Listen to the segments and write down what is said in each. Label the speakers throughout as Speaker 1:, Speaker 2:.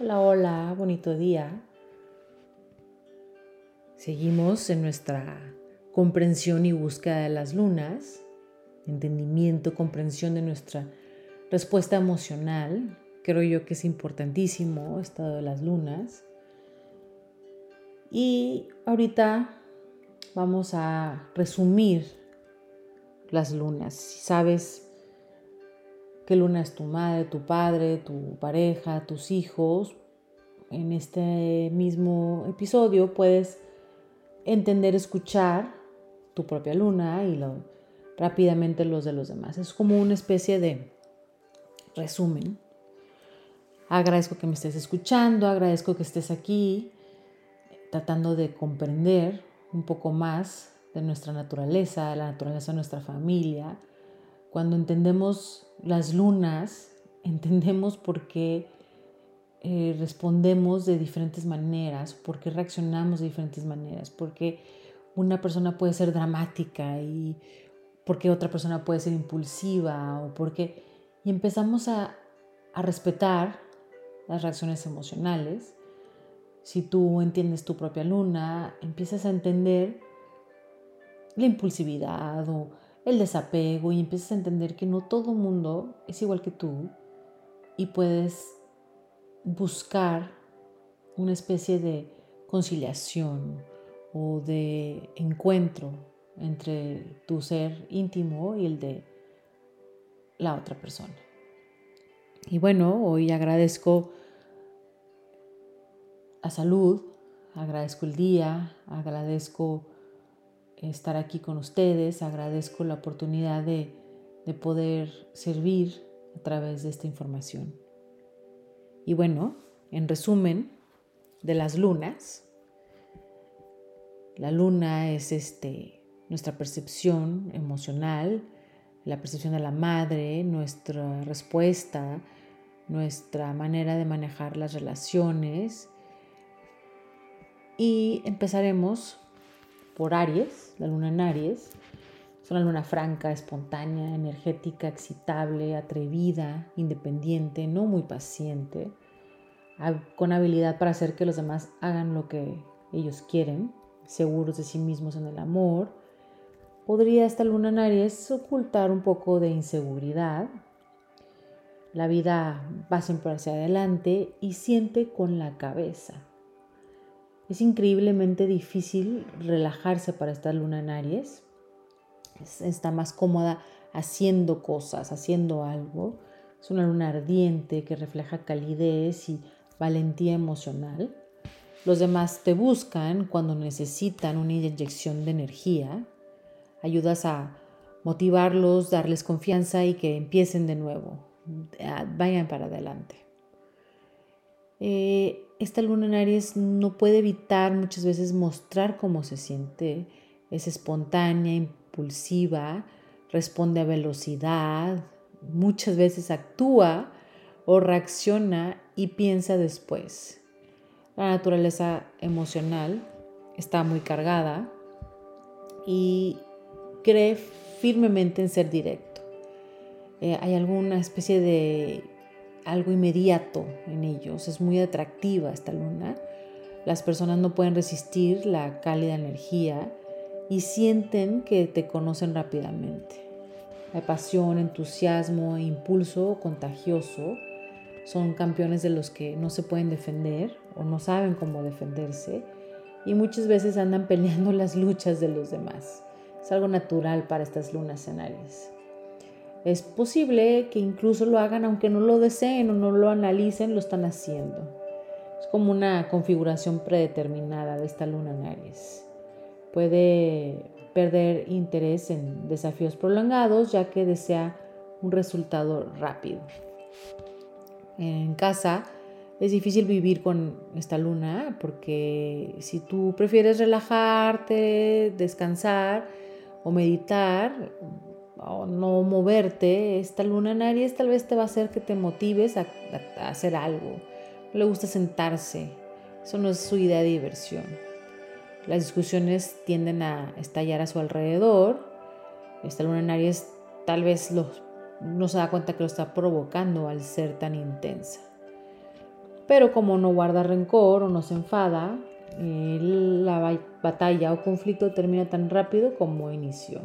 Speaker 1: Hola, hola, bonito día. Seguimos en nuestra comprensión y búsqueda de las lunas, entendimiento, comprensión de nuestra respuesta emocional. Creo yo que es importantísimo estado de las lunas. Y ahorita vamos a resumir las lunas. Sabes qué luna es tu madre, tu padre, tu pareja, tus hijos. En este mismo episodio puedes entender, escuchar tu propia luna y rápidamente los de los demás. Es como una especie de resumen. Agradezco que me estés escuchando, agradezco que estés aquí tratando de comprender un poco más de nuestra naturaleza, de la naturaleza de nuestra familia, cuando entendemos las lunas, entendemos por qué eh, respondemos de diferentes maneras, por qué reaccionamos de diferentes maneras, por qué una persona puede ser dramática y por qué otra persona puede ser impulsiva o por qué... Y empezamos a, a respetar las reacciones emocionales. Si tú entiendes tu propia luna, empiezas a entender la impulsividad o el desapego y empiezas a entender que no todo mundo es igual que tú y puedes buscar una especie de conciliación o de encuentro entre tu ser íntimo y el de la otra persona. Y bueno, hoy agradezco la salud, agradezco el día, agradezco estar aquí con ustedes. Agradezco la oportunidad de, de poder servir a través de esta información. Y bueno, en resumen de las lunas, la luna es este, nuestra percepción emocional, la percepción de la madre, nuestra respuesta, nuestra manera de manejar las relaciones. Y empezaremos por Aries, la luna en Aries. Es una luna franca, espontánea, energética, excitable, atrevida, independiente, no muy paciente, con habilidad para hacer que los demás hagan lo que ellos quieren, seguros de sí mismos en el amor. Podría esta luna en Aries ocultar un poco de inseguridad. La vida va siempre hacia adelante y siente con la cabeza es increíblemente difícil relajarse para esta luna en Aries. está más cómoda haciendo cosas, haciendo algo. Es una luna ardiente que refleja calidez y valentía emocional. Los demás te buscan cuando necesitan una inyección de energía. Ayudas a motivarlos, darles confianza y que empiecen de nuevo. Vayan para adelante. Eh, esta luna en Aries no puede evitar muchas veces mostrar cómo se siente. Es espontánea, impulsiva, responde a velocidad, muchas veces actúa o reacciona y piensa después. La naturaleza emocional está muy cargada y cree firmemente en ser directo. Eh, hay alguna especie de algo inmediato en ellos. Es muy atractiva esta luna. Las personas no pueden resistir la cálida energía y sienten que te conocen rápidamente. Hay pasión, entusiasmo, impulso contagioso. Son campeones de los que no se pueden defender o no saben cómo defenderse y muchas veces andan peleando las luchas de los demás. Es algo natural para estas lunas en Aries. Es posible que incluso lo hagan aunque no lo deseen o no lo analicen, lo están haciendo. Es como una configuración predeterminada de esta luna en Aries. Puede perder interés en desafíos prolongados ya que desea un resultado rápido. En casa es difícil vivir con esta luna porque si tú prefieres relajarte, descansar o meditar, o no moverte, esta luna en Aries tal vez te va a hacer que te motives a, hacer algo. No le gusta sentarse, eso no es su idea de diversión. Las discusiones tienden a estallar a su alrededor. Esta luna en Aries tal vez no se da cuenta que lo está provocando al ser tan intensa. pero como no guarda rencor o no se enfada, eh, la batalla o conflicto termina tan rápido como inició.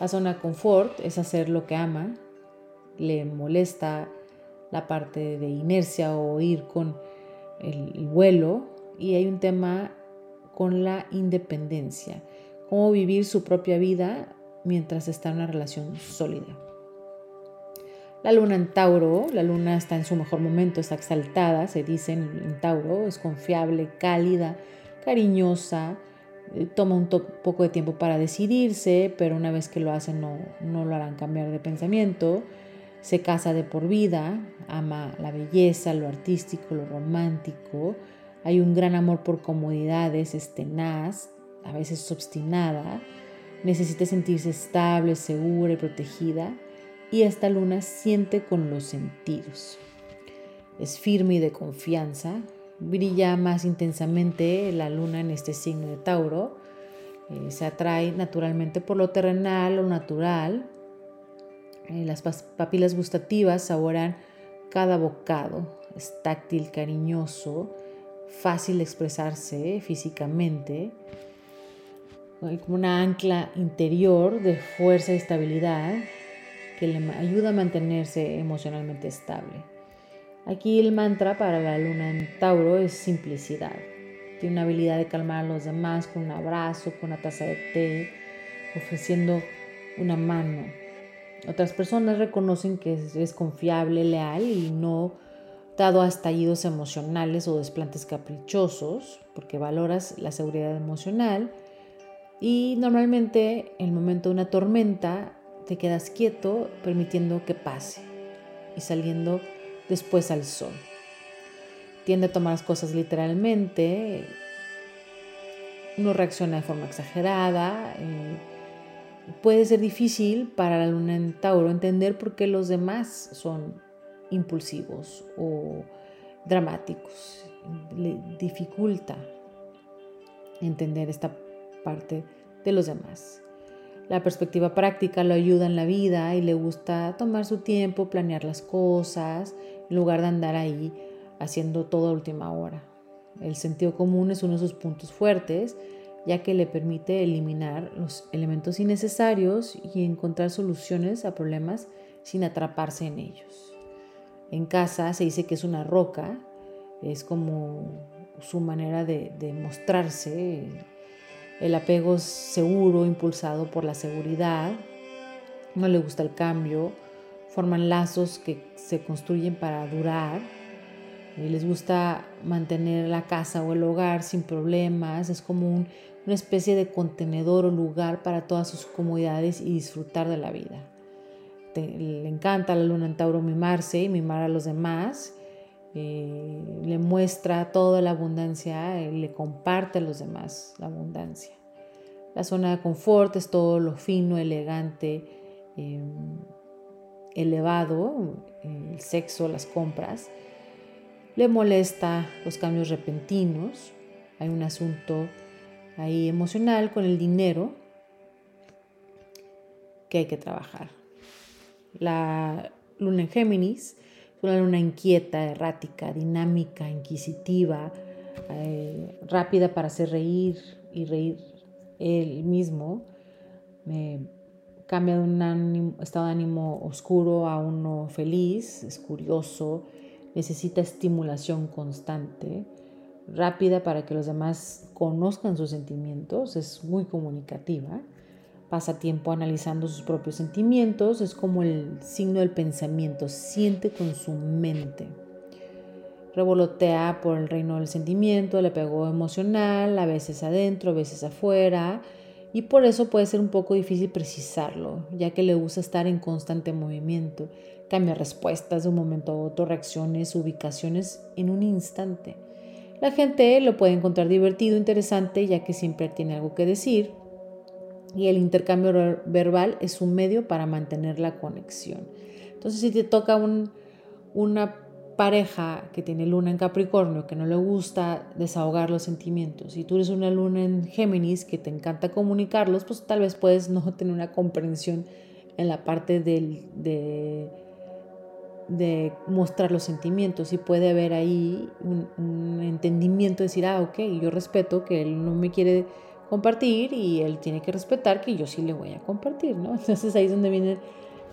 Speaker 1: La zona confort es hacer lo que ama, le molesta la parte de inercia o ir con el, vuelo y hay un tema con la independencia, cómo vivir su propia vida mientras está en una relación sólida. La luna en Tauro, la luna está en su mejor momento, está exaltada, se dice en, Tauro, es confiable, cálida, cariñosa, toma un poco de tiempo para decidirse, pero una vez que lo hace no, no lo harán cambiar de pensamiento. Se casa de por vida, ama la belleza, lo artístico, lo romántico. Hay un gran amor por comodidades, es tenaz, a veces obstinada. Necesita sentirse estable, segura y protegida y esta luna siente con los sentidos. Es firme y de confianza, brilla más intensamente la luna en este signo de Tauro, eh, se atrae naturalmente por lo terrenal o natural, eh, las papilas gustativas saboran cada bocado, es táctil, cariñoso, fácil de expresarse físicamente, hay como una ancla interior de fuerza y estabilidad que le ayuda a mantenerse emocionalmente estable. Aquí el mantra para la luna en Tauro es simplicidad. Tiene una habilidad de calmar a los demás con un abrazo, con una taza de té, ofreciendo una mano. Otras personas reconocen que es confiable, leal y no dado a estallidos emocionales o desplantes caprichosos, porque valoras la seguridad emocional. Y normalmente en el momento de una tormenta te quedas quieto permitiendo que pase y saliendo después al sol. Tiende a tomar las cosas literalmente, no reacciona de forma exagerada. Eh, puede ser difícil para la luna en Tauro entender por qué los demás son impulsivos o dramáticos. Le dificulta entender esta parte de los demás. La perspectiva práctica lo ayuda en la vida y le gusta tomar su tiempo, planear las cosas, en lugar de andar ahí haciendo todo a última hora. El sentido común es uno de sus puntos fuertes, ya que le permite eliminar los elementos innecesarios y encontrar soluciones a problemas sin atraparse en ellos. En casa se dice que es una roca, es como su manera de, de mostrarse el apego seguro, impulsado por la seguridad, no le gusta el cambio, forman lazos que se construyen para durar, eh, les gusta mantener la casa o el hogar sin problemas, es como una especie de contenedor o lugar para todas sus comodidades y disfrutar de la vida. le encanta a la luna en Tauro mimarse y mimar a los demás, eh, le muestra toda la abundancia, eh, le comparte a los demás la abundancia. La zona de confort es todo lo fino, elegante, em, elevado, el sexo, las compras. Le molesta los cambios repentinos. Hay un asunto ahí emocional con el dinero que hay que trabajar. La luna en Géminis una luna inquieta, errática, dinámica, inquisitiva, eh, rápida para hacer reír y reír él mismo. cambia de un estado de ánimo oscuro a uno feliz, es curioso, necesita estimulación constante, rápida para que los demás conozcan sus sentimientos, es muy comunicativa pasa tiempo analizando sus propios sentimientos, es como el signo del pensamiento, siente con su mente. Revolotea por el reino del sentimiento, le pegó emocional, a veces adentro, a veces afuera, y por eso puede ser un poco difícil precisarlo, ya que le gusta estar en constante movimiento, cambia respuestas de un momento a otro, reacciones, ubicaciones en un instante. La gente lo puede encontrar divertido, interesante, ya que siempre tiene algo que decir, y el intercambio verbal es un medio para mantener la conexión. Entonces, si te toca una pareja que tiene luna en Capricornio, que no le gusta desahogar los sentimientos, y tú eres una luna en Géminis que te encanta comunicarlos, pues tal vez puedes no tener una comprensión en la parte del, de, mostrar los sentimientos y puede haber ahí un, entendimiento de decir, ah, ok, yo respeto que él no me quiere compartir y él tiene que respetar que yo sí le voy a compartir, ¿no? Entonces ahí es donde vienen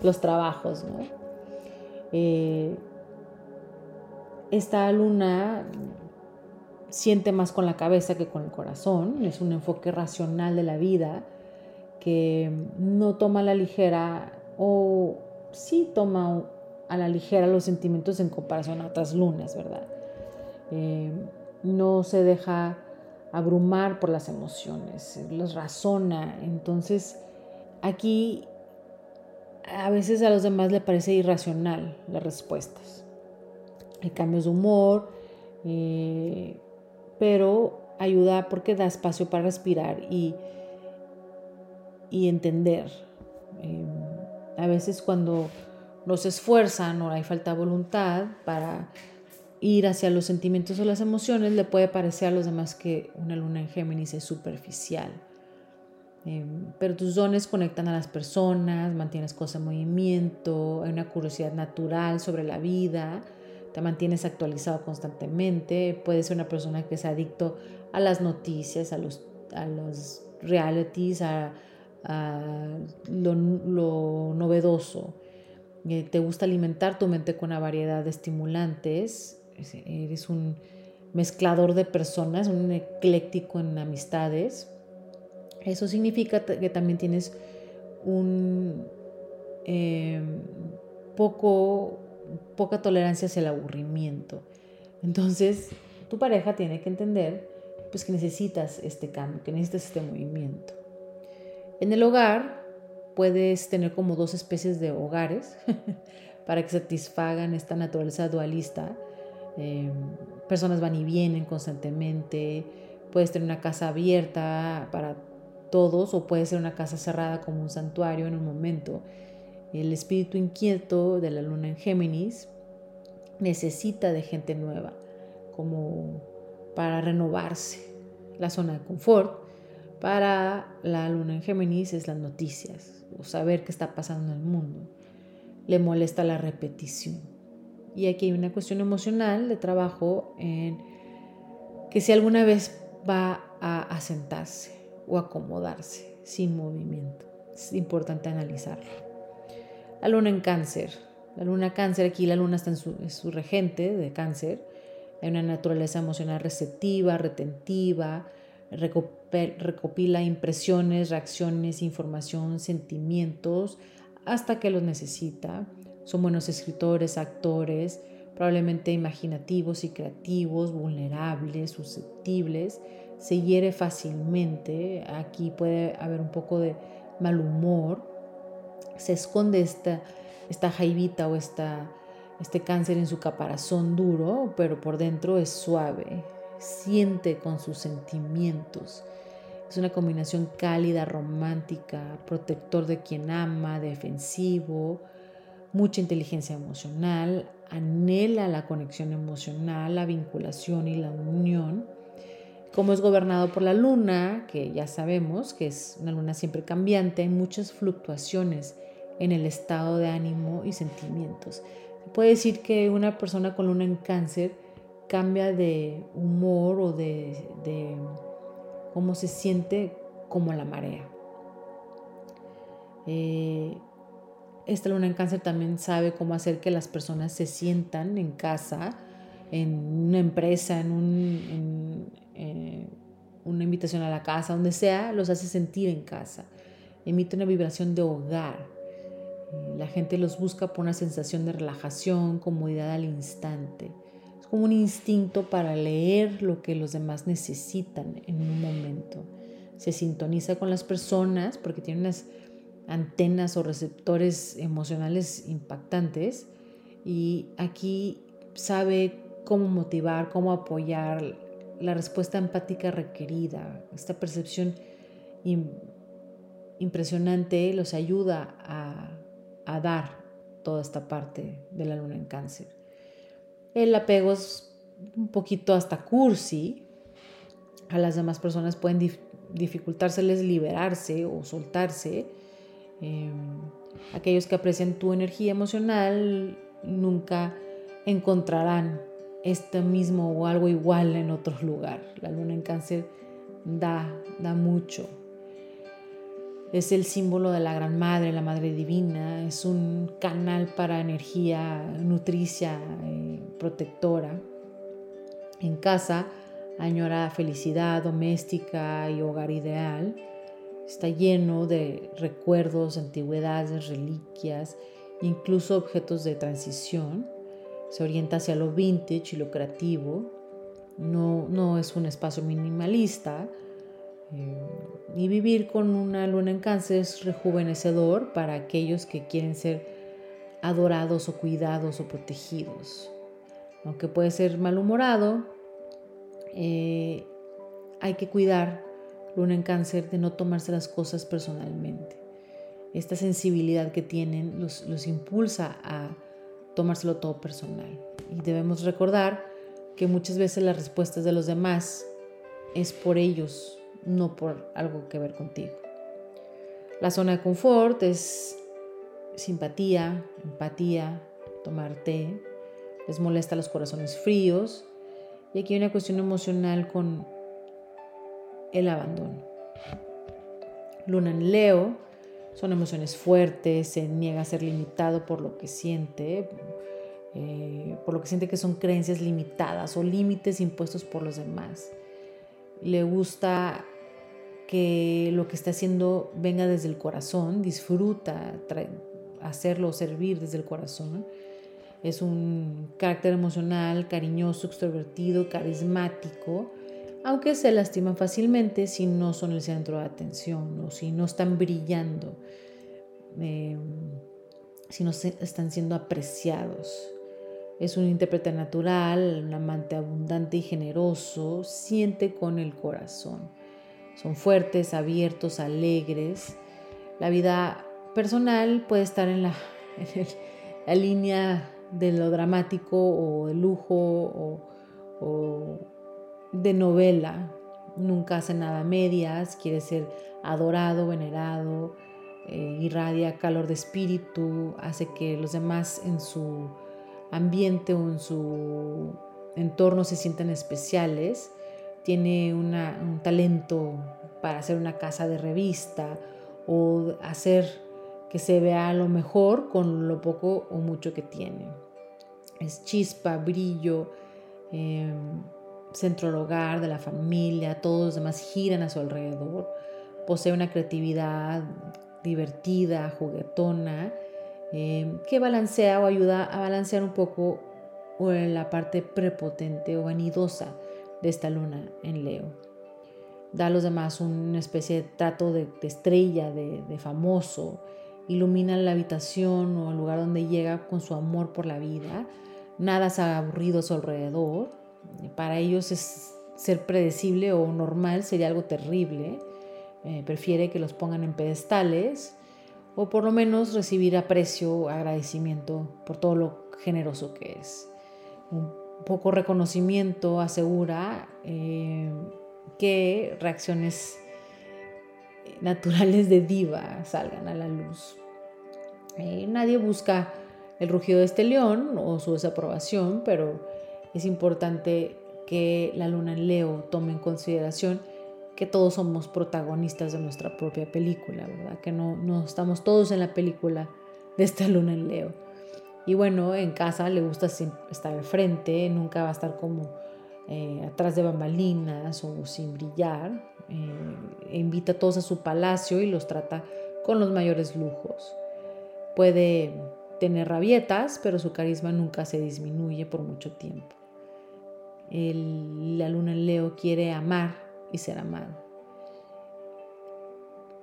Speaker 1: los trabajos, ¿no? Eh, esta luna siente más con la cabeza que con el corazón, es un enfoque racional de la vida que no toma a la ligera o sí toma a la ligera los sentimientos en comparación a otras lunas, ¿verdad? Eh, no se deja abrumar por las emociones, los razona. Entonces, aquí a veces a los demás le parece irracional las respuestas. Hay cambios de humor, eh, pero ayuda porque da espacio para respirar y, y entender. Eh, a veces cuando no se esfuerzan o hay falta de voluntad para ir hacia los sentimientos o las emociones, le puede parecer a los demás que una luna en Géminis es superficial. Em, pero tus dones conectan a las personas, mantienes cosas en movimiento, hay una curiosidad natural sobre la vida, te mantienes actualizado constantemente, puedes ser una persona que es adicto a las noticias, a los, a los realities, a, lo, lo novedoso. Eh, te gusta alimentar tu mente con una variedad de estimulantes, eres un mezclador de personas, un ecléctico en amistades. Eso significa que también tienes un em, poco, poca tolerancia hacia el aburrimiento. Entonces, tu pareja tiene que entender pues, que necesitas este cambio, que necesitas este movimiento. En el hogar, puedes tener como dos especies de hogares para que satisfagan esta naturaleza dualista. Em, personas van y vienen constantemente, puedes tener una casa abierta para todos o puede ser una casa cerrada como un santuario en un momento. El espíritu inquieto de la luna en Géminis necesita de gente nueva como para renovarse. La zona de confort para la luna en Géminis es las noticias, o saber qué está pasando en el mundo. Le molesta la repetición. Y aquí hay una cuestión emocional de trabajo en que si alguna vez va a asentarse o acomodarse sin movimiento. Es importante analizarlo. La luna en cáncer. La luna cáncer, aquí la luna está en su, regente de cáncer. Hay una naturaleza emocional receptiva, retentiva, recopila impresiones, reacciones, información, sentimientos hasta que los necesita. Son buenos escritores, actores, probablemente imaginativos y creativos, vulnerables, susceptibles. Se hiere fácilmente. Aquí puede haber un poco de mal humor. Se esconde esta, esta jaivita o esta, este cáncer en su caparazón duro, pero por dentro es suave, siente con sus sentimientos. Es una combinación cálida, romántica, protector de quien ama, defensivo, mucha inteligencia emocional, anhela la conexión emocional, la vinculación y la unión. Como es gobernado por la luna, que ya sabemos que es una luna siempre cambiante, hay muchas fluctuaciones en el estado de ánimo y sentimientos. Se puede decir que una persona con luna en cáncer cambia de humor o de, cómo se siente como la marea. Eh, esta luna en cáncer también sabe cómo hacer que las personas se sientan en casa, en una empresa, en, eh, una invitación a la casa, donde sea, los hace sentir en casa. Emite una vibración de hogar. Eh, la gente los busca por una sensación de relajación, comodidad al instante como un instinto para leer lo que los demás necesitan en un momento. Se sintoniza con las personas porque tiene unas antenas o receptores emocionales impactantes y aquí sabe cómo motivar, cómo apoyar la respuesta empática requerida. Esta percepción impresionante los ayuda a, dar toda esta parte de la luna en cáncer. El apego es un poquito hasta cursi. A las demás personas pueden dificultárseles liberarse o soltarse. Em, aquellos que aprecian tu energía emocional nunca encontrarán este mismo o algo igual en otro lugar. La luna en cáncer da, da mucho. Es el símbolo de la Gran Madre, la Madre Divina. Es un canal para energía nutricia, y protectora. En casa añora felicidad doméstica y hogar ideal. Está lleno de recuerdos, antigüedades, reliquias, incluso objetos de transición. Se orienta hacia lo vintage y lo creativo. No, no es un espacio minimalista. Eh, y vivir con una luna en cáncer es rejuvenecedor para aquellos que quieren ser adorados o cuidados o protegidos. Aunque puede ser malhumorado, eh, hay que cuidar luna en cáncer de no tomarse las cosas personalmente. Esta sensibilidad que tienen los, los impulsa a tomárselo todo personal. Y debemos recordar que muchas veces las respuestas de los demás es por ellos, no por algo que ver contigo. La zona de confort es simpatía, empatía, tomar té, les molesta los corazones fríos y aquí hay una cuestión emocional con el abandono. Luna en Leo son emociones fuertes, se niega a ser limitado por lo que siente, eh, por lo que siente que son creencias limitadas o límites impuestos por los demás. Le gusta que lo que está haciendo venga desde el corazón, disfruta hacerlo, servir desde el corazón es un carácter emocional, cariñoso, extrovertido, carismático, aunque se lastiman fácilmente si no son el centro de atención o si no están brillando, em, si no están siendo apreciados. Es un intérprete natural, un amante abundante y generoso, siente con el corazón. Son fuertes, abiertos, alegres. La vida personal puede estar en la, en la línea de lo dramático o de lujo o, de novela. Nunca hace nada medias, quiere ser adorado, venerado, eh, irradia calor de espíritu, hace que los demás en su ambiente o en su entorno se sientan especiales. Tiene un talento para hacer una casa de revista o hacer que se vea lo mejor con lo poco o mucho que tiene. Es chispa, brillo, eh, centro del hogar, de la familia, todos los demás giran a su alrededor. Posee una creatividad divertida, juguetona, em, que balancea o ayuda a balancear un poco la parte prepotente o vanidosa de esta luna en Leo. Da a los demás una especie de trato de, estrella, de, famoso, ilumina la habitación o el lugar donde llega con su amor por la vida. Nada es aburrido a su alrededor. Para ellos es ser predecible o normal sería algo terrible. Eh, prefiere que los pongan en pedestales o por lo menos recibir aprecio, agradecimiento por todo lo generoso que es. Un poco reconocimiento asegura eh, que reacciones naturales de diva salgan a la luz. Eh, nadie busca el rugido de este león o su desaprobación, pero es importante que la luna en Leo tome en consideración que todos somos protagonistas de nuestra propia película, ¿verdad? Que no, no estamos todos en la película de esta luna en Leo. Y bueno, en casa le gusta estar al frente, nunca va a estar como eh, atrás de bambalinas o sin brillar. Eh, invita a todos a su palacio y los trata con los mayores lujos. Puede tener rabietas, pero su carisma nunca se disminuye por mucho tiempo. La luna en Leo quiere amar y ser amado.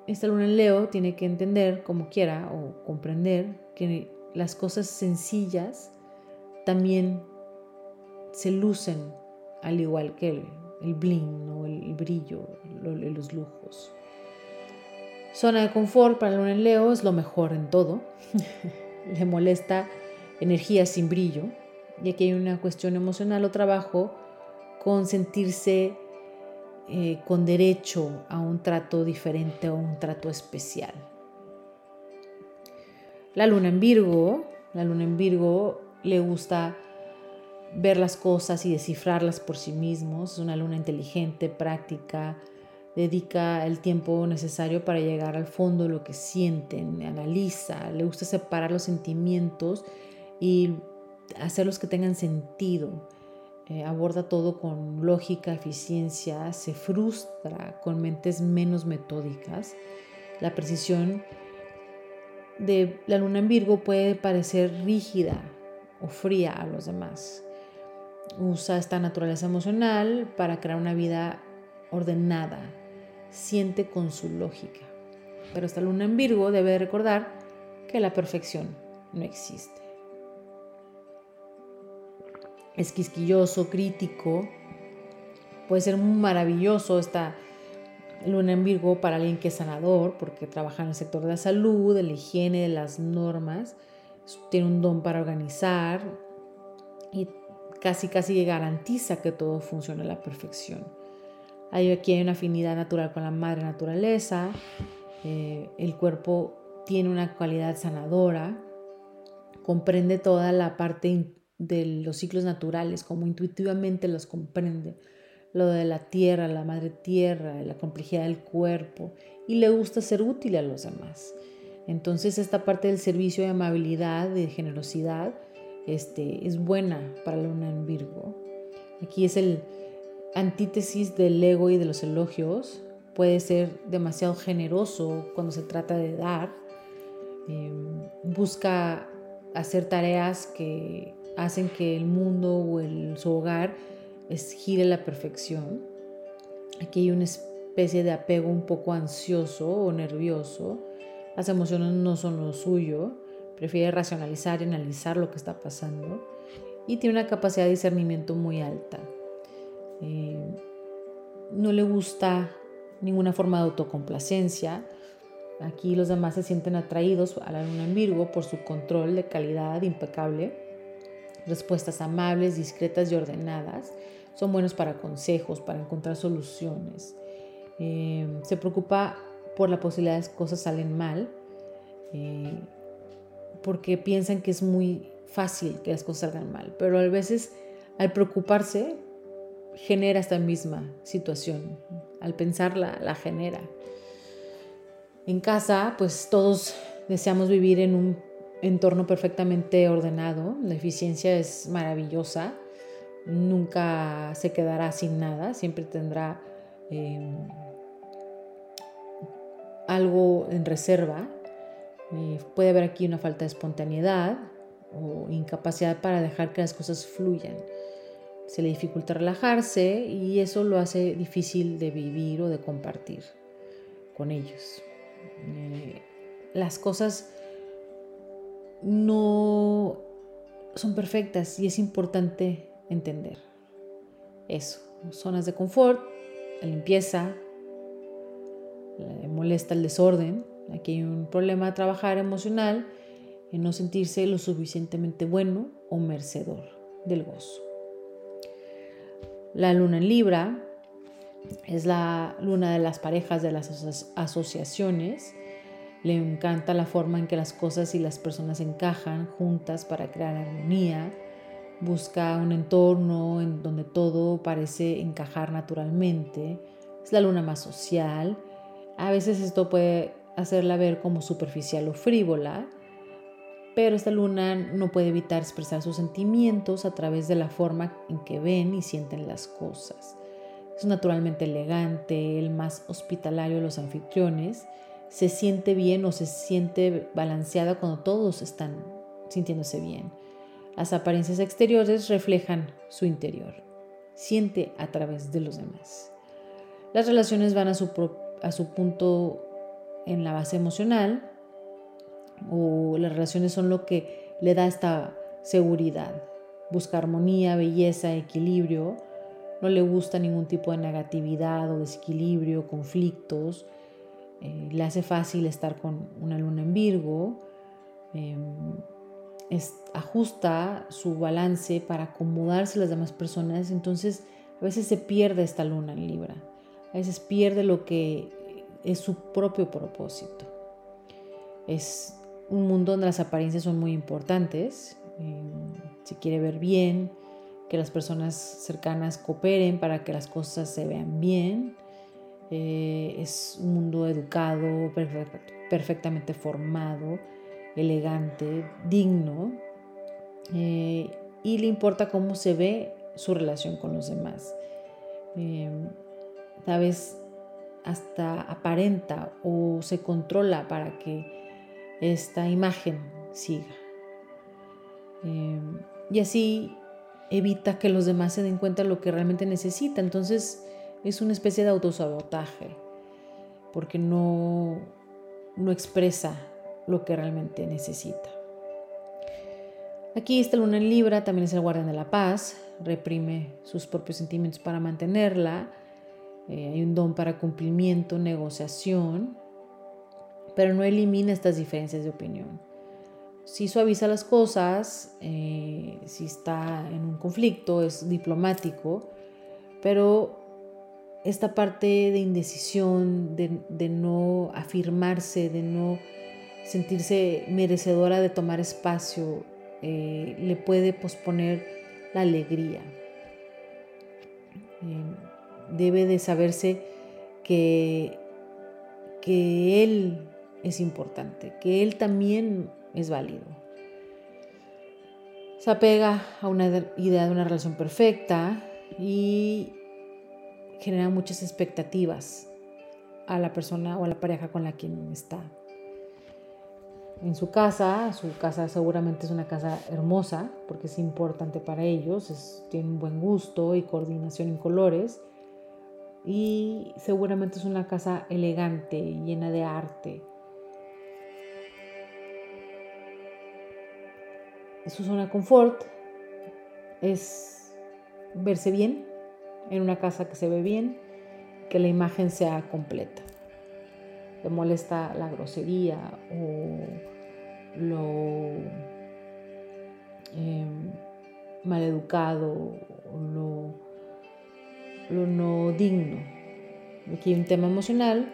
Speaker 1: Esta luna en Leo tiene que entender como quiera o comprender que las cosas sencillas también se lucen al igual que el, el bling o el, brillo, los lujos. Zona de confort para el luna en Leo es lo mejor en todo. Le molesta energía sin brillo. Y aquí hay una cuestión emocional o trabajo con sentirse eh, con derecho a un trato diferente o un trato especial. La luna en Virgo, la luna en Virgo le gusta ver las cosas y descifrarlas por sí mismos. Es una luna inteligente, práctica, dedica el tiempo necesario para llegar al fondo de lo que sienten, analiza, le gusta separar los sentimientos y hacerlos que tengan sentido. Eh, aborda todo con lógica, eficiencia, se frustra con mentes menos metódicas. La precisión de la luna en Virgo puede parecer rígida o fría a los demás. Usa esta naturaleza emocional para crear una vida ordenada, siente con su lógica. Pero esta luna en Virgo debe recordar que la perfección no existe. Es quisquilloso, crítico. Puede ser muy maravilloso esta luna en Virgo para alguien que es sanador, porque trabaja en el sector de la salud, de la higiene, de las normas. Tiene un don para organizar y casi casi garantiza que todo funcione a la perfección. Aquí hay una afinidad natural con la madre naturaleza, eh, el cuerpo tiene una cualidad sanadora, comprende toda la parte de los ciclos naturales, como intuitivamente los comprende, lo de la tierra, la madre tierra, la complejidad del cuerpo, y le gusta ser útil a los demás. Entonces esta parte del servicio de amabilidad, de generosidad, este, es buena para la luna en Virgo. Aquí es el, antítesis del ego y de los elogios, puede ser demasiado generoso cuando se trata de dar, em, busca hacer tareas que hacen que el mundo o el, su hogar es, gire a la perfección. Aquí hay una especie de apego un poco ansioso o nervioso. Las emociones no son lo suyo. Prefiere racionalizar y analizar lo que está pasando. Y tiene una capacidad de discernimiento muy alta. Eh, no le gusta ninguna forma de autocomplacencia. Aquí los demás se sienten atraídos a la luna en Virgo por su control de calidad impecable, respuestas amables, discretas y ordenadas. Son buenos para consejos, para encontrar soluciones. Eh, se preocupa por la posibilidad de que cosas salen mal, eh, porque piensan que es muy fácil que las cosas salgan mal, pero a veces al preocuparse genera esta misma situación. Al pensarla, la genera. En casa, pues todos deseamos vivir en un entorno perfectamente ordenado. La eficiencia es maravillosa. Nunca se quedará sin nada. Siempre tendrá em, algo en reserva. Eh, puede haber aquí una falta de espontaneidad o incapacidad para dejar que las cosas fluyan se le dificulta relajarse y eso lo hace difícil de vivir o de compartir con ellos. Eh, las cosas no son perfectas y es importante entender eso. Zonas de confort, la limpieza, le molesta el desorden. Aquí hay un problema a trabajar emocional en no sentirse lo suficientemente bueno o merecedor del gozo. La luna en Libra es la luna de las parejas, de las asociaciones. Le encanta la forma en que las cosas y las personas encajan juntas para crear armonía. Busca un entorno en donde todo parece encajar naturalmente. Es la luna más social. A veces esto puede hacerla ver como superficial o frívola, pero esta luna no puede evitar expresar sus sentimientos a través de la forma en que ven y sienten las cosas. Es naturalmente elegante, el más hospitalario de los anfitriones, se siente bien o se siente balanceada cuando todos están sintiéndose bien. Las apariencias exteriores reflejan su interior. Siente a través de los demás. Las relaciones van a su, a su punto en la base emocional, o las relaciones son lo que le da esta seguridad. Busca armonía, belleza, equilibrio. No le gusta ningún tipo de negatividad o desequilibrio, conflictos. Eh, le hace fácil estar con una luna en Virgo. Em, ajusta su balance para acomodarse a las demás personas. Entonces a veces se pierde esta luna en Libra. A veces pierde lo que es su propio propósito. Es un mundo donde las apariencias son muy importantes. Eh, se quiere ver bien, que las personas cercanas cooperen para que las cosas se vean bien. Eh, es un mundo educado, perfectamente formado, elegante, digno. Eh, y le importa cómo se ve su relación con los demás. Eh, vez hasta aparenta o se controla para que esta imagen siga. Y así evita que los demás se den cuenta de lo que realmente necesita. Entonces es una especie de autosabotaje porque no, no expresa lo que realmente necesita. Aquí está luna en Libra, también es el guardián de la paz, reprime sus propios sentimientos para mantenerla. Eh, hay un don para cumplimiento, negociación, pero no elimina estas diferencias de opinión. Si suaviza las cosas, eh, si está en un conflicto, es diplomático, pero esta parte de indecisión, de no afirmarse, de no sentirse merecedora de tomar espacio, eh, le puede posponer la alegría. Eh, debe de saberse que, que Él es importante, que Él también es válido. Se apega a una idea de una relación perfecta y genera muchas expectativas a la persona o a la pareja con la quien está en su casa. Su casa seguramente es una casa hermosa porque es importante para ellos, tiene un buen gusto y coordinación en colores. Y seguramente es una casa elegante, llena de arte. Su zona confort es verse bien en una casa que se ve bien, que la imagen sea completa. Le molesta la grosería o lo eh, maleducado, lo, lo no digno. Aquí hay un tema emocional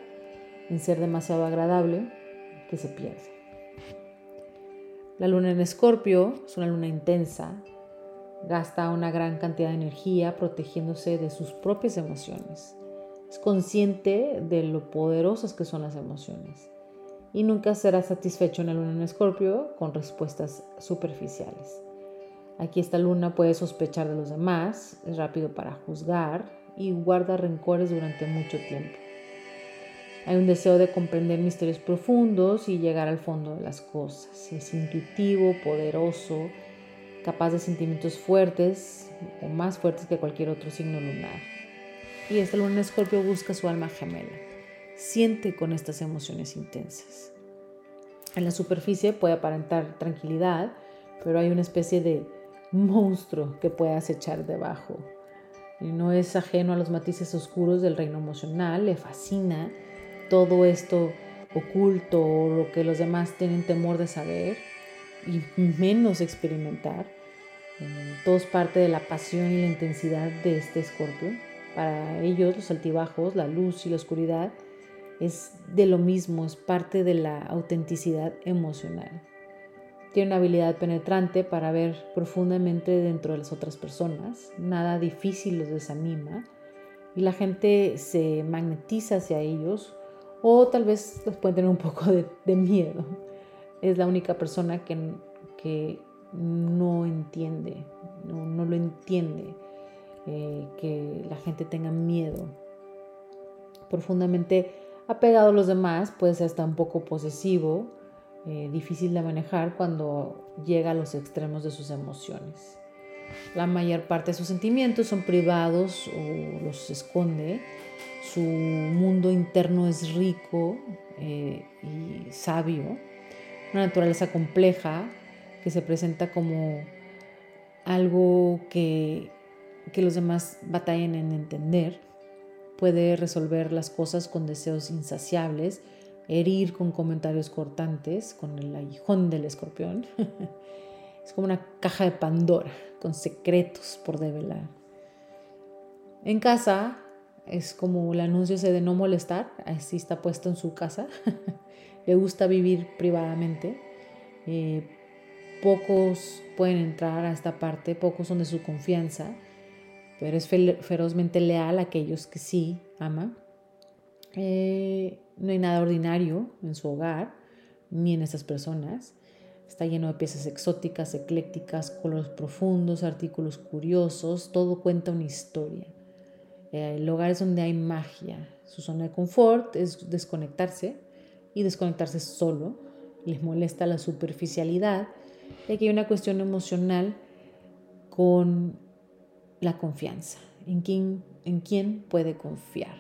Speaker 1: en ser demasiado agradable que se pierde. La luna en escorpio es una luna intensa, gasta una gran cantidad de energía protegiéndose de sus propias emociones. Es consciente de lo poderosas que son las emociones y nunca será satisfecho en la luna en escorpio con respuestas superficiales. Aquí esta luna puede sospechar de los demás, es rápido para juzgar y guarda rencores durante mucho tiempo. Hay un deseo de comprender misterios profundos y llegar al fondo de las cosas. Es intuitivo, poderoso, capaz de sentimientos fuertes o más fuertes que cualquier otro signo lunar. Y esta luna en escorpio busca su alma gemela siente con estas emociones intensas. En la superficie puede aparentar tranquilidad, pero hay una especie de monstruo que puede acechar debajo. Y no es ajeno a los matices oscuros del reino emocional, le fascina todo esto oculto o lo que los demás tienen temor de saber y menos experimentar. Eh, todo es parte de la pasión y la intensidad de este escorpio. Para ellos los altibajos, la luz y la oscuridad es de lo mismo, es parte de la autenticidad emocional. Tiene una habilidad penetrante para ver profundamente dentro de las otras personas, nada difícil los desanima y la gente se magnetiza hacia ellos o tal vez les pueden tener un poco de, miedo. Es la única persona que, que no entiende, no, lo entiende, eh, que la gente tenga miedo. Profundamente apegado a los demás, puede ser hasta un poco posesivo, eh, difícil de manejar cuando llega a los extremos de sus emociones. La mayor parte de sus sentimientos son privados o los esconde. Su mundo interno es rico eh, y sabio. Una naturaleza compleja que se presenta como algo que, que los demás batallan en entender puede resolver las cosas con deseos insaciables, herir con comentarios cortantes, con el aguijón del escorpión. es como una caja de Pandora con secretos por develar. En casa es como el anuncio de no molestar, así está puesto en su casa. Le gusta vivir privadamente. Eh, pocos pueden entrar a esta parte, pocos son de su confianza, pero es ferozmente leal a aquellos que sí ama. Eh, no hay nada ordinario en su hogar ni en estas personas. Está lleno de piezas exóticas, eclécticas, colores profundos, artículos curiosos, todo cuenta una historia. Eh, el hogar es donde hay magia. Su zona de confort es desconectarse y desconectarse solo. Les molesta la superficialidad y aquí hay una cuestión emocional con la confianza. ¿En quién, en quién puede confiar?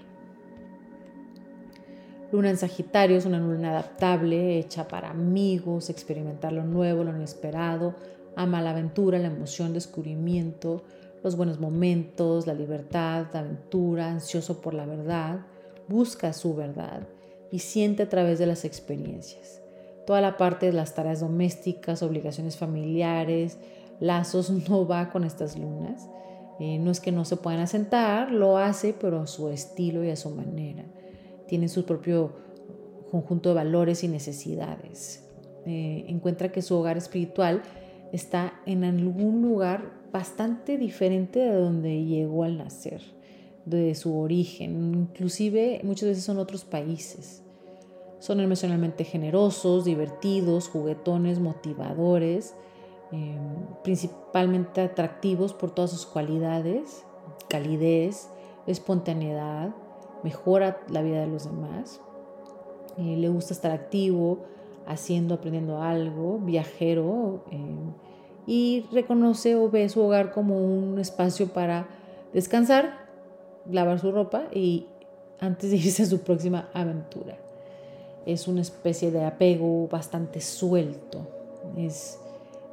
Speaker 1: Luna en Sagitario es una luna adaptable, hecha para amigos, experimentar lo nuevo, lo inesperado, ama la aventura, la emoción, descubrimiento, los buenos momentos, la libertad, la aventura, ansioso por la verdad, busca su verdad y siente a través de las experiencias. Toda la parte de las tareas domésticas, obligaciones familiares, lazos, no va con estas lunas. Eh, no es que no se puedan asentar, lo hace, pero a su estilo y a su manera tiene su propio conjunto de valores y necesidades. Eh, encuentra que su hogar espiritual está en algún lugar bastante diferente de donde llegó al nacer, de su origen. Inclusive muchas veces son otros países. Son emocionalmente generosos, divertidos, juguetones, motivadores, em, principalmente atractivos por todas sus cualidades, calidez, espontaneidad, mejora la vida de los demás. Eh, le gusta estar activo, haciendo, aprendiendo algo, viajero, eh, y reconoce o ve su hogar como un espacio para descansar, lavar su ropa y antes de irse a su próxima aventura. Es una especie de apego bastante suelto. Es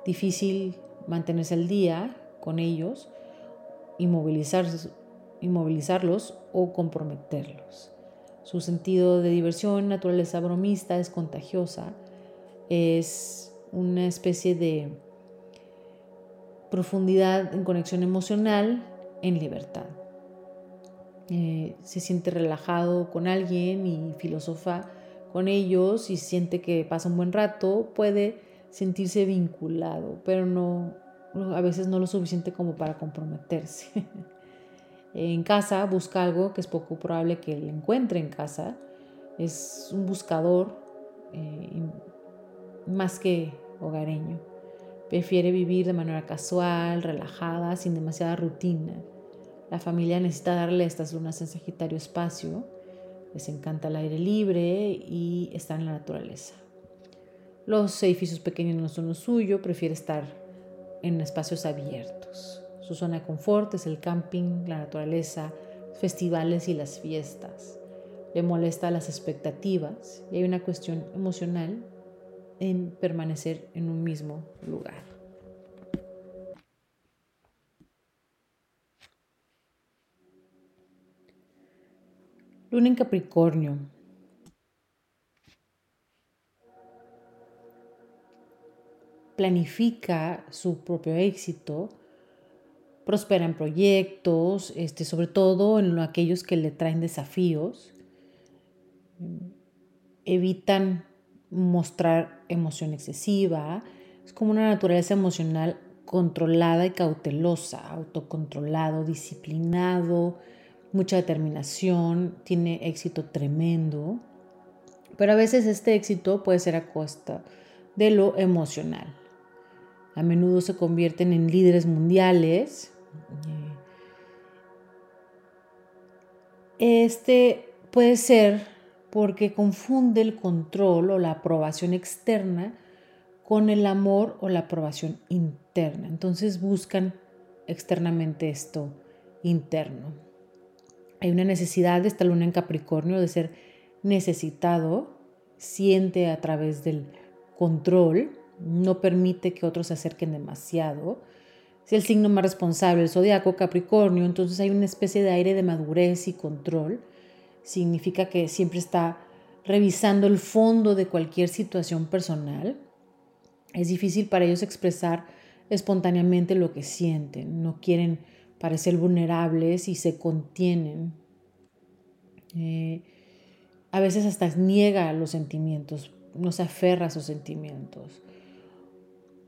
Speaker 1: difícil mantenerse al día con ellos y movilizarse inmovilizarlos o comprometerlos. Su sentido de diversión, naturaleza bromista, es contagiosa, es una especie de profundidad en conexión emocional en libertad. Eh, se siente relajado con alguien y filosofa con ellos y siente que pasa un buen rato, puede sentirse vinculado, pero no, a veces no lo suficiente como para comprometerse. en casa busca algo que es poco probable que él encuentre en casa. Es un buscador eh, más que hogareño. Prefiere vivir de manera casual, relajada, sin demasiada rutina. La familia necesita darle a estas lunas en Sagitario espacio. Les encanta el aire libre y estar en la naturaleza. Los edificios pequeños no son lo suyo, prefiere estar en espacios abiertos. Su zona de confort es el camping, la naturaleza, festivales y las fiestas. Le molesta las expectativas y hay una cuestión emocional en permanecer en un mismo lugar. Luna en Capricornio. Planifica su propio éxito prospera en proyectos, este, sobre todo en aquellos que le traen desafíos, evitan mostrar emoción excesiva, es como una naturaleza emocional controlada y cautelosa, autocontrolado, disciplinado, mucha determinación, tiene éxito tremendo, pero a veces este éxito puede ser a costa de lo emocional. A menudo se convierten en líderes mundiales, este puede ser porque confunde el control o la aprobación externa con el amor o la aprobación interna. Entonces buscan externamente esto interno. Hay una necesidad de esta luna en Capricornio de ser necesitado, siente a través del control, no permite que otros se acerquen demasiado, es el signo más responsable, el zodiaco Capricornio, entonces hay una especie de aire de madurez y control. Significa que siempre está revisando el fondo de cualquier situación personal. Es difícil para ellos expresar espontáneamente lo que sienten, no quieren parecer vulnerables y se contienen. Eh, a veces hasta niega los sentimientos, no se aferra a sus sentimientos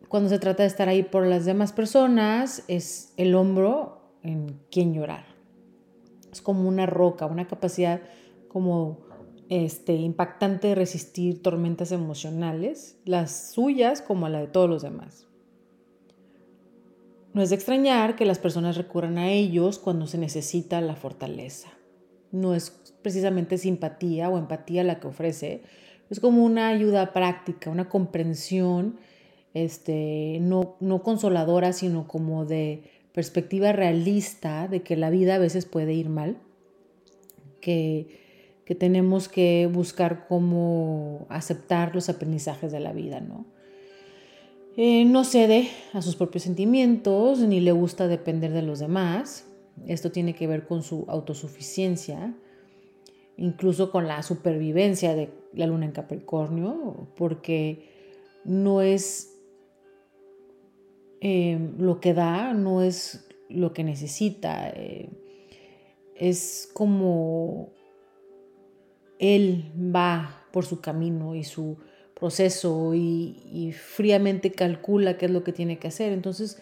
Speaker 1: cuando se trata de estar ahí por las demás personas, es el hombro en quien llorar. Es como una roca, una capacidad como este, impactante de resistir tormentas emocionales, las suyas como la de todos los demás. No es de extrañar que las personas recurran a ellos cuando se necesita la fortaleza. No es precisamente simpatía o empatía la que ofrece, es como una ayuda práctica, una comprensión este, no, no consoladora, sino como de perspectiva realista de que la vida a veces puede ir mal, que, que tenemos que buscar cómo aceptar los aprendizajes de la vida, ¿no? Eh, no cede a sus propios sentimientos ni le gusta depender de los demás. Esto tiene que ver con su autosuficiencia, incluso con la supervivencia de la luna en Capricornio, porque no es eh, lo que da, no es lo que necesita. Eh, es como él va por su camino y su proceso y, fríamente calcula qué es lo que tiene que hacer. Entonces,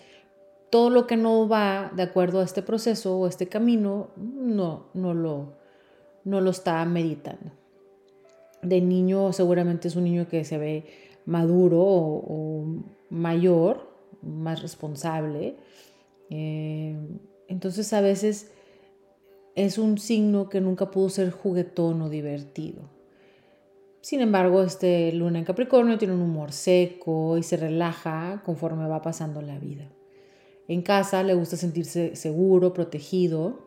Speaker 1: todo lo que no va de acuerdo a este proceso o este camino, no, no, lo, no lo está meditando. De niño seguramente es un niño que se ve maduro o, mayor, más responsable. Eh, entonces a veces es un signo que nunca pudo ser juguetón o divertido. Sin embargo, este luna en Capricornio tiene un humor seco y se relaja conforme va pasando la vida. En casa le gusta sentirse seguro, protegido.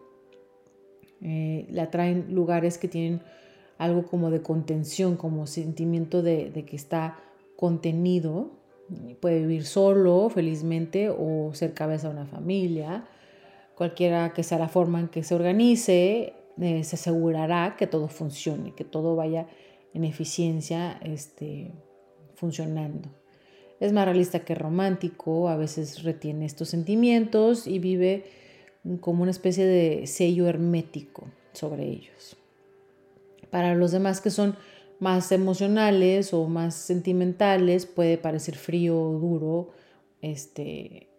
Speaker 1: Eh, le atraen lugares que tienen algo como de contención, como sentimiento de, que está contenido. Puede vivir solo, felizmente, o ser cabeza de una familia. Cualquiera que sea la forma en que se organice, eh, se asegurará que todo funcione, que todo vaya en eficiencia este, funcionando. Es más realista que romántico, a veces retiene estos sentimientos y vive como una especie de sello hermético sobre ellos. Para los demás que son más emocionales o más sentimentales puede parecer frío o duro. Este,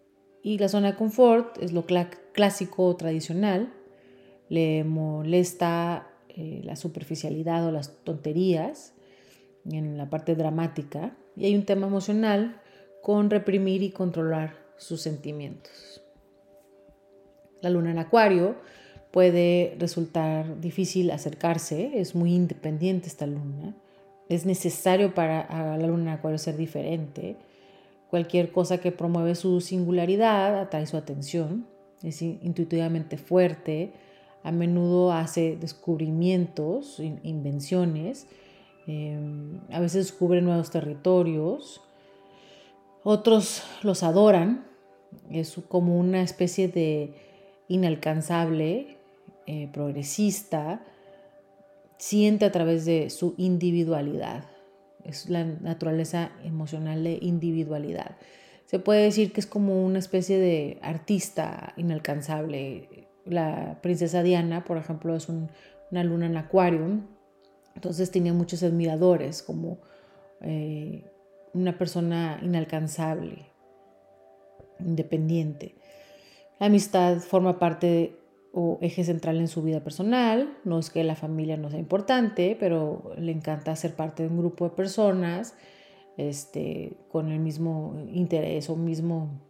Speaker 1: y la zona de confort es lo clásico o tradicional. Le molesta eh, la superficialidad o las tonterías en la parte dramática y hay un tema emocional con reprimir y controlar sus sentimientos. La luna en acuario puede resultar difícil acercarse, es muy independiente esta luna, es necesario para la luna en acuario ser diferente. Cualquier cosa que promueve su singularidad atrae su atención, es intuitivamente fuerte, a menudo hace descubrimientos, invenciones, em, a veces descubre nuevos territorios, otros los adoran, es como una especie de inalcanzable, eh, progresista, siente a través de su individualidad, es la naturaleza emocional de individualidad. Se puede decir que es como una especie de artista inalcanzable, la princesa Diana, por ejemplo, es una luna en acuario, entonces tenía muchos admiradores, como eh, una persona inalcanzable, independiente. La amistad forma parte o eje central en su vida personal. No es que la familia no sea importante, pero le encanta ser parte de un grupo de personas este, con el mismo interés o mismo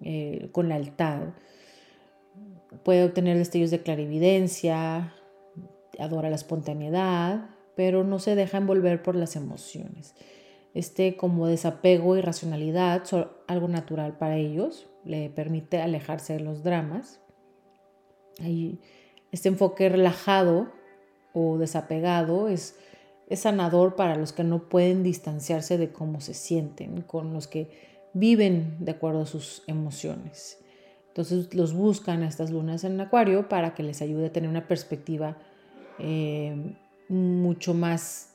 Speaker 1: eh, con lealtad puede obtener destellos de clarividencia, adora la espontaneidad, pero no se deja envolver por las emociones. Este como desapego y racionalidad son algo natural para ellos, le permite alejarse de los dramas. este enfoque relajado o desapegado es, es sanador para los que no pueden distanciarse de cómo se sienten, con los que viven de acuerdo a sus emociones. Entonces los buscan a estas lunas en acuario para que les ayude a tener una perspectiva eh, mucho más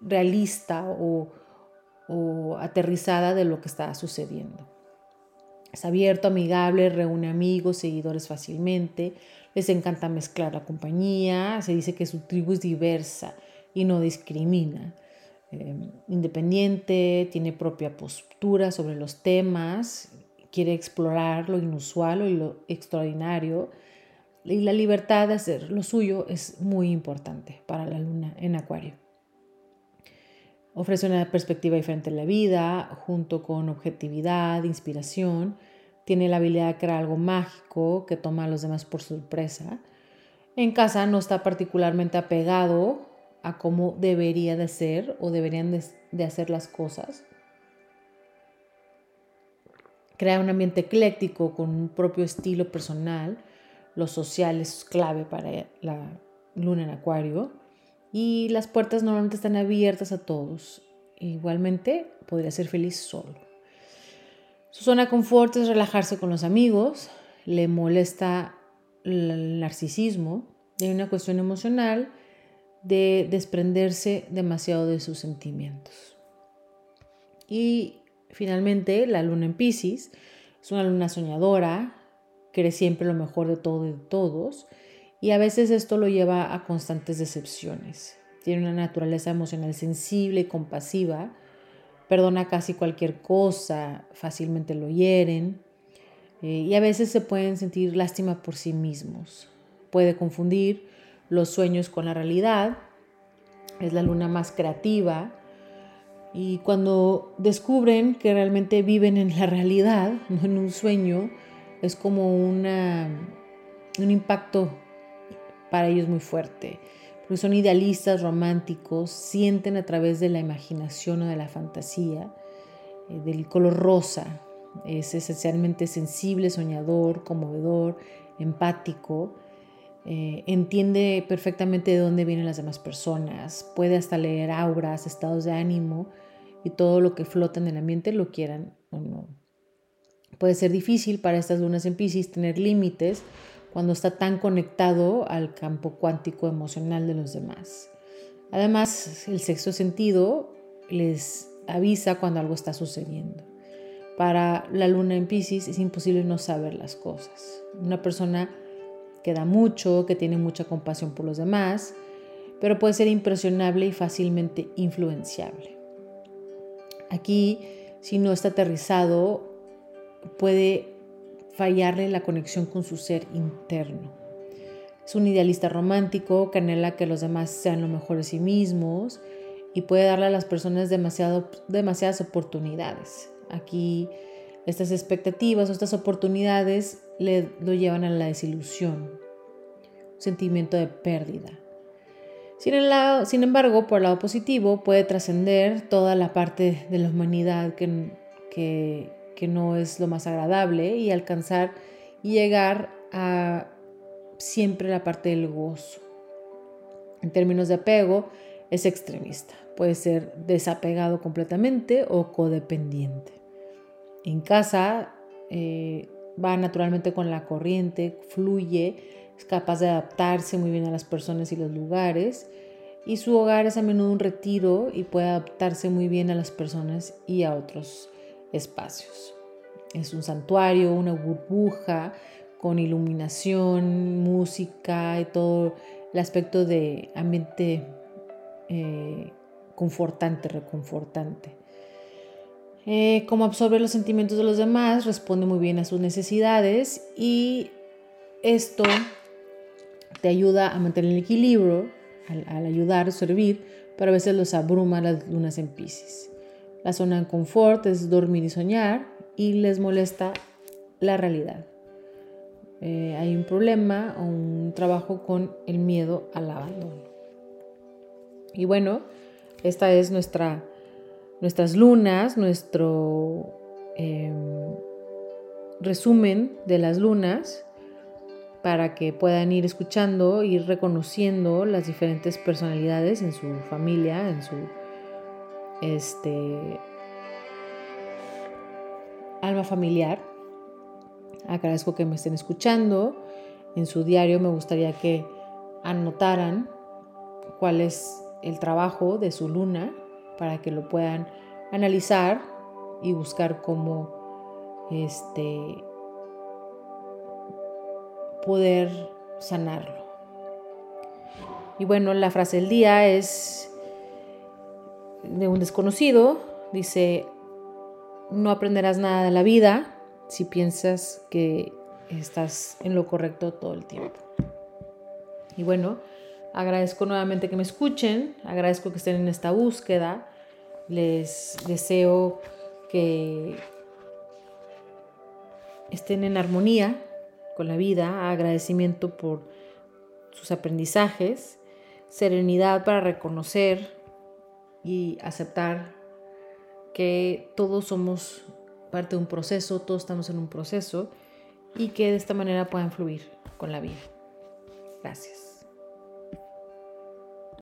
Speaker 1: realista o, o aterrizada de lo que está sucediendo. Es abierto, amigable, reúne amigos, seguidores fácilmente, les encanta mezclar la compañía, se dice que su tribu es diversa y no discrimina. em, independiente, tiene propia postura sobre los temas, quiere explorar lo inusual y lo extraordinario. Y la libertad de hacer lo suyo es muy importante para la luna en Acuario. Ofrece una perspectiva diferente de la vida, junto con objetividad, inspiración. Tiene la habilidad de crear algo mágico que toma a los demás por sorpresa. En casa no está particularmente apegado a cómo debería de ser o deberían de, hacer las cosas. Crea un ambiente ecléctico con un propio estilo personal. Lo social es clave para la luna en acuario. Y las puertas normalmente están abiertas a todos. Igualmente podría ser feliz solo. Su zona de confort es relajarse con los amigos. Le molesta el narcisismo. Y hay una cuestión emocional de desprenderse demasiado de sus sentimientos. Y finalmente, la luna en Pisces es una luna soñadora, cree siempre lo mejor de todo y de todos, y a veces esto lo lleva a constantes decepciones. Tiene una naturaleza emocional sensible y compasiva, perdona casi cualquier cosa, fácilmente lo hieren, eh, y a veces se pueden sentir lástima por sí mismos. Puede confundir los sueños con la realidad. Es la luna más creativa. Y cuando descubren que realmente viven en la realidad, no en un sueño, es como una, un impacto para ellos muy fuerte. Porque son idealistas, románticos, sienten a través de la imaginación o de la fantasía, eh, del color rosa. Es esencialmente sensible, soñador, conmovedor, empático eh, entiende perfectamente de dónde vienen las demás personas, puede hasta leer auras, estados de ánimo y todo lo que flota en el ambiente, lo quieran o no. Puede ser difícil para estas lunas en Pisces tener límites cuando está tan conectado al campo cuántico emocional de los demás. Además, el sexto sentido les avisa cuando algo está sucediendo. Para la luna en Pisces es imposible no saber las cosas. Una persona que da mucho, que tiene mucha compasión por los demás, pero puede ser impresionable y fácilmente influenciable. Aquí, si no está aterrizado, puede fallarle la conexión con su ser interno. Es un idealista romántico que anhela que los demás sean lo mejor de sí mismos y puede darle a las personas demasiado, demasiadas oportunidades. Aquí estas expectativas o estas oportunidades le, lo llevan a la desilusión, un sentimiento de pérdida. Sin, embargo, por el lado positivo, puede trascender toda la parte de la humanidad que, que, que no es lo más agradable y alcanzar y llegar a siempre la parte del gozo. En términos de apego, es extremista. Puede ser desapegado completamente o codependiente en casa, eh, va naturalmente con la corriente, fluye, es capaz de adaptarse muy bien a las personas y los lugares. Y su hogar es a menudo un retiro y puede adaptarse muy bien a las personas y a otros espacios. Es un santuario, una burbuja con iluminación, música y todo el aspecto de ambiente eh, confortante, reconfortante. Eh, como absorbe los sentimientos de los demás, responde muy bien a sus necesidades y esto te ayuda a mantener el equilibrio al, ayudar, a servir, pero a veces los abruma las lunas en Pisces. La zona de confort es dormir y soñar y les molesta la realidad. Eh, hay un problema o un trabajo con el miedo al abandono. Y bueno, esta es nuestra nuestras lunas, nuestro em, resumen de las lunas para que puedan ir escuchando, ir reconociendo las diferentes personalidades en su familia, en su este, alma familiar. Agradezco que me estén escuchando. En su diario me gustaría que anotaran cuál es el trabajo de su luna para que lo puedan analizar y buscar cómo este, poder sanarlo. Y bueno, la frase del día es, de un desconocido. Dice, no aprenderás nada de la vida si piensas que estás en lo correcto todo el tiempo. Y bueno, agradezco nuevamente que me escuchen, agradezco que estén en esta búsqueda, les deseo que estén en armonía con la vida, agradecimiento por sus aprendizajes, serenidad para reconocer y aceptar que todos somos parte de un proceso, todos estamos en un proceso y que de esta manera puedan fluir con la vida. Gracias.